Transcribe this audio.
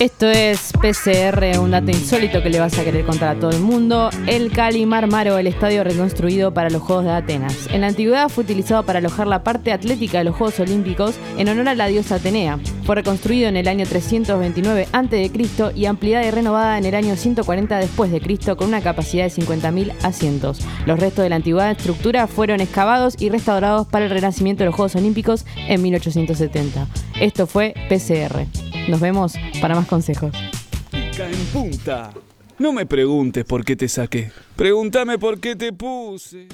Esto es PCR, un dato insólito que le vas a querer contar a todo el mundo. El Cali Marmaro, el estadio reconstruido para los Juegos de Atenas. En la antigüedad fue utilizado para alojar la parte atlética de los Juegos Olímpicos en honor a la diosa Atenea. Fue reconstruido en el año 329 a.C. y ampliada y renovada en el año 140 después de Cristo con una capacidad de 50.000 asientos. Los restos de la antigua estructura fueron excavados y restaurados para el renacimiento de los Juegos Olímpicos en 1870. Esto fue PCR. Nos vemos para más consejos. Pica en punta. No me preguntes por qué te saqué. Pregúntame por qué te puse.